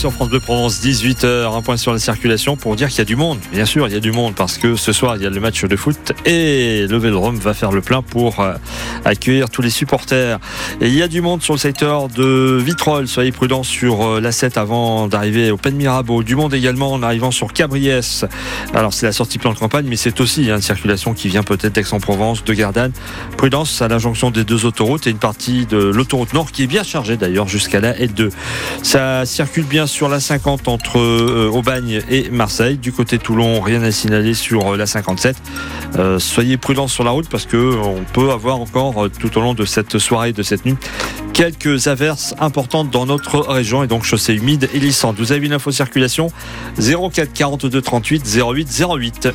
Sur France Bleu Provence, 18h, un point sur la circulation pour dire qu'il y a du monde. Bien sûr, il y a du monde parce que ce soir, il y a le match de foot et le Vélodrome va faire le plein pour euh, accueillir tous les supporters. Et il y a du monde sur le secteur de Vitrolles. Soyez prudents sur euh, la 7 avant d'arriver au Pen Mirabeau. Du monde également en arrivant sur Cabriès. Alors, c'est la sortie plan de campagne, mais c'est aussi hein, une circulation qui vient peut-être d'Aix-en-Provence, de Gardanne. Prudence à la jonction des deux autoroutes et une partie de l'autoroute nord qui est bien chargée d'ailleurs jusqu'à la L2. Ça circule bien sur la 50 entre euh, Aubagne et Marseille. Du côté Toulon, rien à signaler sur euh, la 57. Euh, soyez prudents sur la route parce que on peut avoir encore tout au long de cette soirée, de cette nuit, quelques averses importantes dans notre région et donc chaussée humide et lissante. Vous avez une info circulation? 04 42 38 08 08.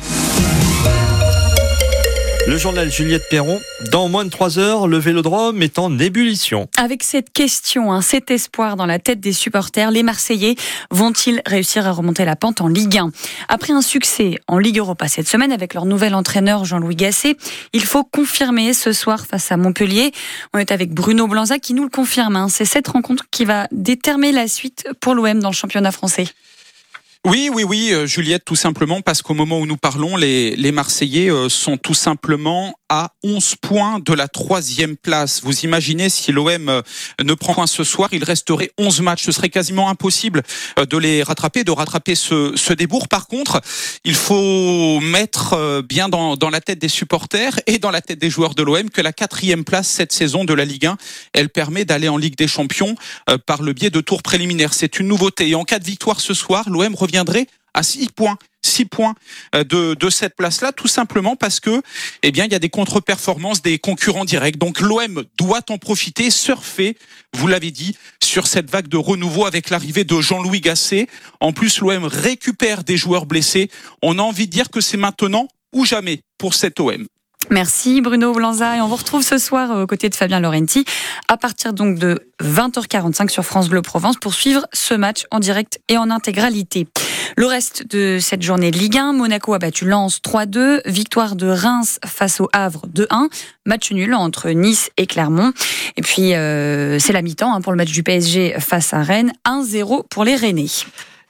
Le journal Juliette Perron. Dans moins de 3 heures, le vélodrome est en ébullition. Avec cette question, hein, cet espoir dans la tête des supporters, les Marseillais vont-ils réussir à remonter la pente en Ligue 1 Après un succès en Ligue Europa cette semaine avec leur nouvel entraîneur Jean-Louis Gasset, il faut confirmer ce soir face à Montpellier. On est avec Bruno Blanza qui nous le confirme. Hein. C'est cette rencontre qui va déterminer la suite pour l'OM dans le championnat français. Oui, oui, oui, euh, Juliette, tout simplement parce qu'au moment où nous parlons, les, les Marseillais euh, sont tout simplement à 11 points de la troisième place. Vous imaginez si l'OM euh, ne prend point ce soir, il resterait 11 matchs. Ce serait quasiment impossible de les rattraper, de rattraper ce, ce débours. Par contre, il faut mettre bien dans, dans la tête des supporters et dans la tête des joueurs de l'OM que la quatrième place cette saison de la Ligue 1, elle permet d'aller en Ligue des Champions par le biais de tours préliminaires. C'est une nouveauté. Et en cas de victoire ce soir, l'OM revient viendrait à 6 points. 6 points euh, de, de cette place-là, tout simplement parce que, eh bien, il y a des contre-performances des concurrents directs. Donc, l'OM doit en profiter, surfer, vous l'avez dit, sur cette vague de renouveau avec l'arrivée de Jean-Louis Gasset. En plus, l'OM récupère des joueurs blessés. On a envie de dire que c'est maintenant ou jamais pour cet OM. Merci Bruno Blanza et on vous retrouve ce soir aux côtés de Fabien Laurenti à partir donc de 20h45 sur France Bleu Provence pour suivre ce match en direct et en intégralité. Le reste de cette journée de Ligue 1, Monaco a battu Lens 3-2, victoire de Reims face au Havre 2-1, match nul entre Nice et Clermont. Et puis euh, c'est la mi-temps hein, pour le match du PSG face à Rennes, 1-0 pour les Rennais.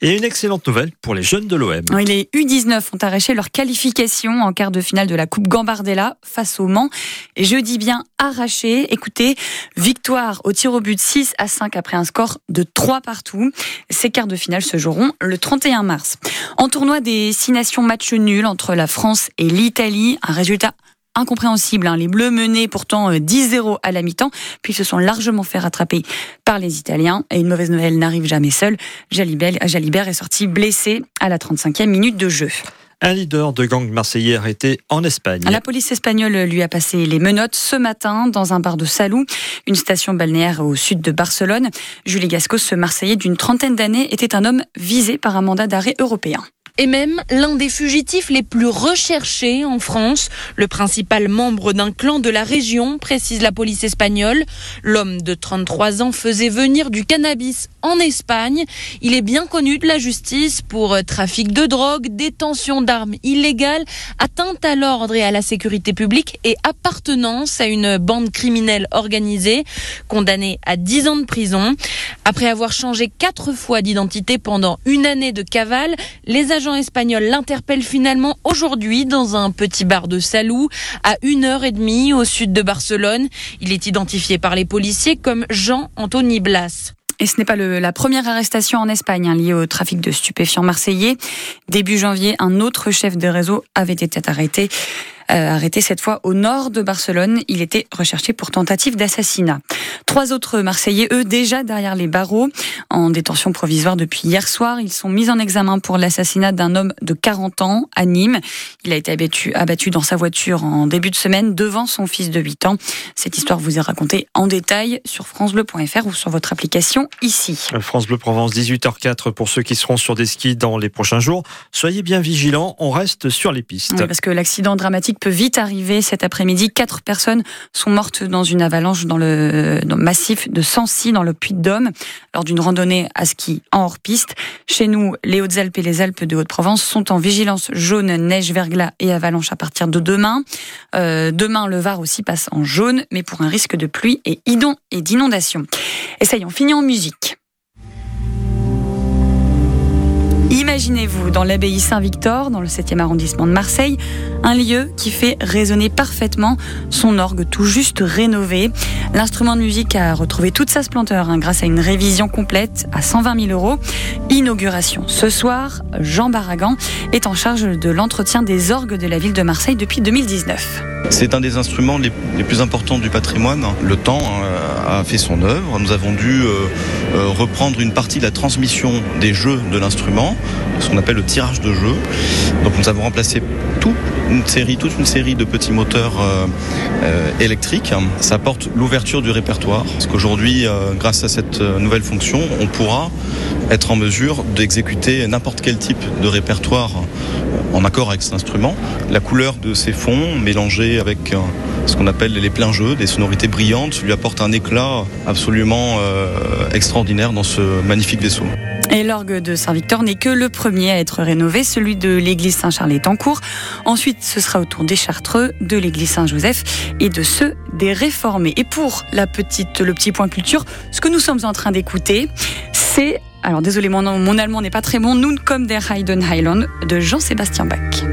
Et une excellente nouvelle pour les jeunes de l'OM. Les U19 ont arraché leur qualification en quart de finale de la Coupe Gambardella face au Mans. Et je dis bien arraché. Écoutez, victoire au tir au but 6 à 5 après un score de 3 partout. Ces quarts de finale se joueront le 31 mars. En tournoi des 6 nations match nul entre la France et l'Italie, un résultat incompréhensible. Hein. Les Bleus menaient pourtant 10-0 euh, à la mi-temps, puis se sont largement fait rattraper par les Italiens. Et une mauvaise nouvelle n'arrive jamais seule. Jalibert est sorti blessé à la 35e minute de jeu. Un leader de gang marseillais arrêté en Espagne. La police espagnole lui a passé les menottes ce matin dans un bar de Salou, une station balnéaire au sud de Barcelone. Julie Gascos, ce Marseillais d'une trentaine d'années, était un homme visé par un mandat d'arrêt européen et même l'un des fugitifs les plus recherchés en France, le principal membre d'un clan de la région, précise la police espagnole. L'homme de 33 ans faisait venir du cannabis en Espagne. Il est bien connu de la justice pour trafic de drogue, détention d'armes illégales, atteinte à l'ordre et à la sécurité publique et appartenance à une bande criminelle organisée, condamné à 10 ans de prison. Après avoir changé quatre fois d'identité pendant une année de cavale, les agents espagnols l'interpelle finalement aujourd'hui dans un petit bar de Salou, à une heure et demie au sud de Barcelone. Il est identifié par les policiers comme Jean-Anthony Blas. Et ce n'est pas la première arrestation en Espagne hein, liée au trafic de stupéfiants marseillais. Début janvier, un autre chef de réseau avait été arrêté. Euh, arrêté cette fois au nord de Barcelone. Il était recherché pour tentative d'assassinat. Trois autres Marseillais, eux, déjà derrière les barreaux, en détention provisoire depuis hier soir. Ils sont mis en examen pour l'assassinat d'un homme de 40 ans à Nîmes. Il a été abattu, abattu dans sa voiture en début de semaine devant son fils de 8 ans. Cette histoire vous est racontée en détail sur francebleu.fr ou sur votre application ici. France Bleu Provence, 18h04 pour ceux qui seront sur des skis dans les prochains jours. Soyez bien vigilants, on reste sur les pistes. parce que l'accident dramatique peut vite arriver cet après-midi. Quatre personnes sont mortes dans une avalanche dans le, massif de Sancy, dans le Puy-de-Dôme, lors d'une randonnée à ski en hors-piste. Chez nous, les Hautes-Alpes et les Alpes de Haute-Provence sont en vigilance jaune, neige, verglas et avalanche à partir de demain. Euh, demain, le Var aussi passe en jaune, mais pour un risque de pluie et d'inondation. Et ça en musique. Imaginez-vous dans l'abbaye Saint-Victor, dans le 7e arrondissement de Marseille, un lieu qui fait résonner parfaitement son orgue tout juste rénové. L'instrument de musique a retrouvé toute sa splendeur hein, grâce à une révision complète à 120 000 euros. Inauguration ce soir, Jean Barragan est en charge de l'entretien des orgues de la ville de Marseille depuis 2019. C'est un des instruments les, plus importants du patrimoine. Le temps euh, a fait son œuvre. Nous avons dû euh, euh, reprendre une partie de la transmission des jeux de l'instrument, ce qu'on appelle le tirage de jeu. Donc nous avons remplacé toute une série, toute une série de petits moteurs électriques. Ça apporte l'ouverture du répertoire. Parce qu'aujourd'hui, grâce à cette nouvelle fonction, on pourra être en mesure d'exécuter n'importe quel type de répertoire en accord avec cet instrument. La couleur de ces fonds mélangés avec euh, ce qu'on appelle les pleins jeux, des sonorités brillantes, lui apporte un éclat absolument euh, extraordinaire dans ce magnifique vaisseau. Et l'orgue de Saint-Victor n'est que le premier à être rénové, celui de l'église Saint-Charles est en cours. Ensuite, ce sera au tour des Chartreux, de l'église Saint-Joseph et de ceux des réformés. Et pour la petite, le petit point culture, ce que nous sommes en train d'écouter, c'est alors désolé, mon, mon allemand n'est pas très bon. Nun comme der Heiden Highland de Jean-Sébastien Bach.